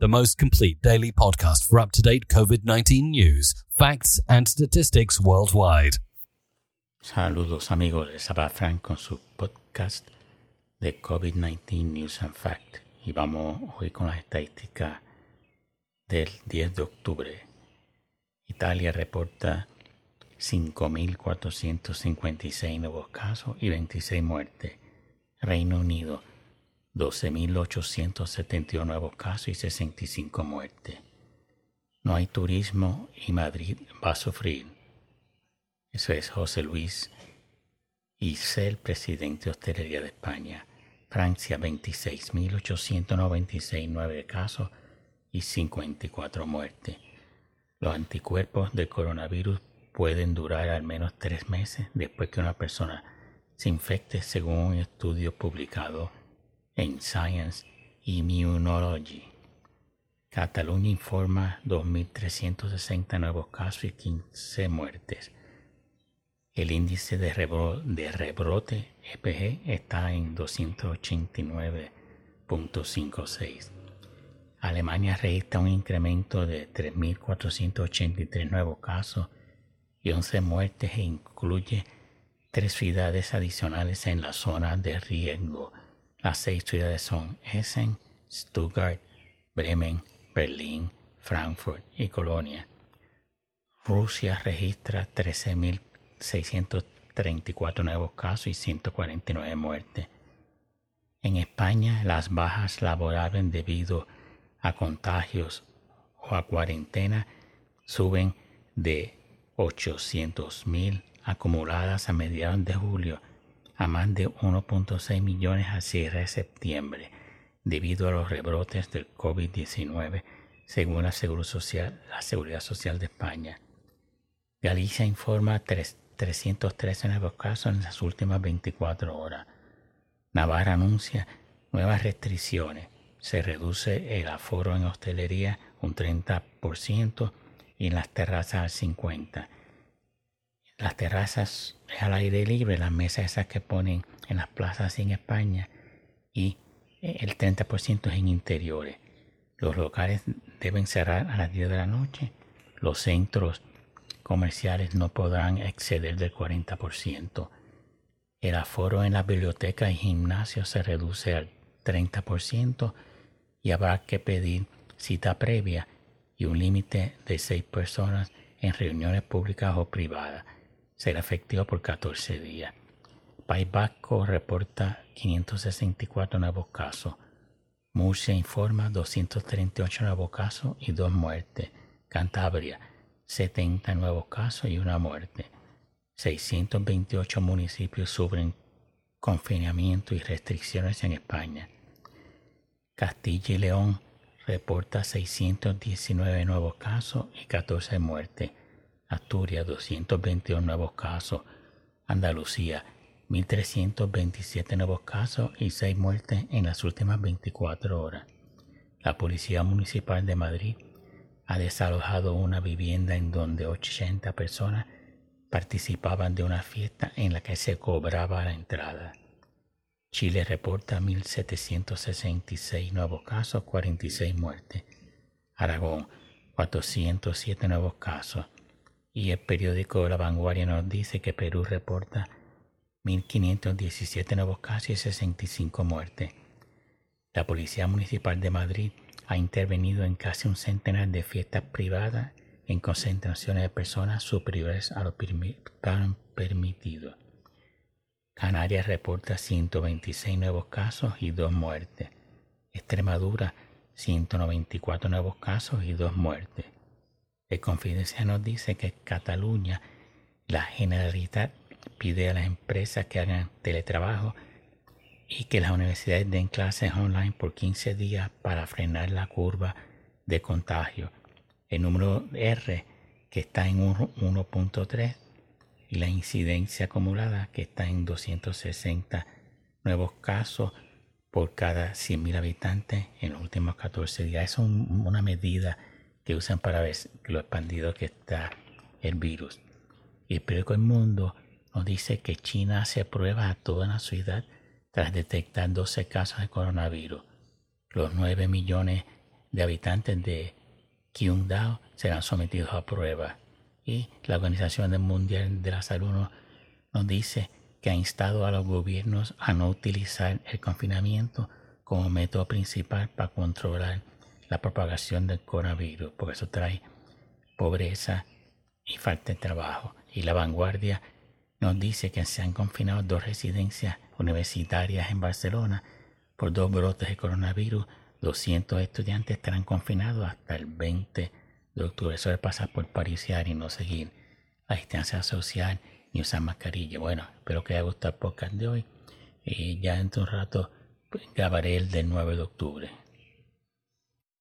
the most complete daily podcast for up to date COVID 19 news, facts, and statistics worldwide. Saludos amigos, les habla Frank con su podcast de COVID-19 News and Fact. Y vamos hoy con las estadísticas del 10 de octubre. Italia reporta 5.456 nuevos casos y 26 muertes. Reino Unido 12.871 nuevos casos y 65 muertes. No hay turismo y Madrid va a sufrir. Eso es José Luis el presidente de Hostelería de España. Francia, 26.896 nueve casos y 54 muertes. Los anticuerpos del coronavirus pueden durar al menos tres meses después que una persona se infecte según un estudio publicado en Science Immunology. Cataluña informa 2.360 nuevos casos y 15 muertes. El índice de, rebrote EPG está en 289.56. Alemania registra un incremento de 3.483 nuevos casos y 11 muertes e incluye tres ciudades adicionales en la zona de riesgo las seis ciudades son Essen, Stuttgart, Bremen, Berlín, Frankfurt y Colonia. Rusia registra 13.634 nuevos casos y 149 muertes. En España, las bajas laborables debido a contagios o a cuarentena suben de 800.000 acumuladas a mediados de julio a más de 1.6 millones a cierre de septiembre debido a los rebrotes del COVID-19 según la, Social, la Seguridad Social de España. Galicia informa 313 nuevos casos en las últimas 24 horas. Navarra anuncia nuevas restricciones. Se reduce el aforo en hostelería un 30% y en las terrazas al 50%. Las terrazas al aire libre, las mesas esas que ponen en las plazas en España y el 30% es en interiores. Los locales deben cerrar a las 10 de la noche. Los centros comerciales no podrán exceder del 40%. El aforo en las bibliotecas y gimnasios se reduce al 30% y habrá que pedir cita previa y un límite de 6 personas en reuniones públicas o privadas será efectivo por 14 días. País Vasco reporta 564 nuevos casos. Murcia informa 238 nuevos casos y dos muertes. Cantabria, 70 nuevos casos y una muerte. 628 municipios sufren confinamiento y restricciones en España. Castilla y León reporta 619 nuevos casos y 14 muertes. Asturias 221 nuevos casos, Andalucía 1.327 nuevos casos y 6 muertes en las últimas 24 horas. La Policía Municipal de Madrid ha desalojado una vivienda en donde 80 personas participaban de una fiesta en la que se cobraba la entrada. Chile reporta 1.766 nuevos casos, 46 muertes. Aragón, 407 nuevos casos, y el periódico La Vanguardia nos dice que Perú reporta 1.517 nuevos casos y 65 muertes. La Policía Municipal de Madrid ha intervenido en casi un centenar de fiestas privadas en concentraciones de personas superiores a lo permitido. Canarias reporta 126 nuevos casos y 2 muertes. Extremadura 194 nuevos casos y 2 muertes. El Confidencia nos dice que Cataluña, la Generalitat pide a las empresas que hagan teletrabajo y que las universidades den clases online por 15 días para frenar la curva de contagio. El número R que está en 1.3 y la incidencia acumulada que está en 260 nuevos casos por cada 100.000 habitantes en los últimos 14 días. Es una medida que usan para ver lo expandido que está el virus. Y el periódico El Mundo nos dice que China hace pruebas a toda la ciudad tras detectar 12 casos de coronavirus. Los 9 millones de habitantes de Qingdao serán sometidos a prueba. Y la Organización Mundial de la Salud nos dice que ha instado a los gobiernos a no utilizar el confinamiento como método principal para controlar la propagación del coronavirus, porque eso trae pobreza y falta de trabajo. Y la vanguardia nos dice que se han confinado dos residencias universitarias en Barcelona por dos brotes de coronavirus. 200 estudiantes estarán confinados hasta el 20 de octubre. Eso es pasar por pariciar y no seguir la distancia social ni usar mascarilla. Bueno, espero que haya gustado el podcast de hoy. Y ya dentro de un rato pues, grabaré el del 9 de octubre.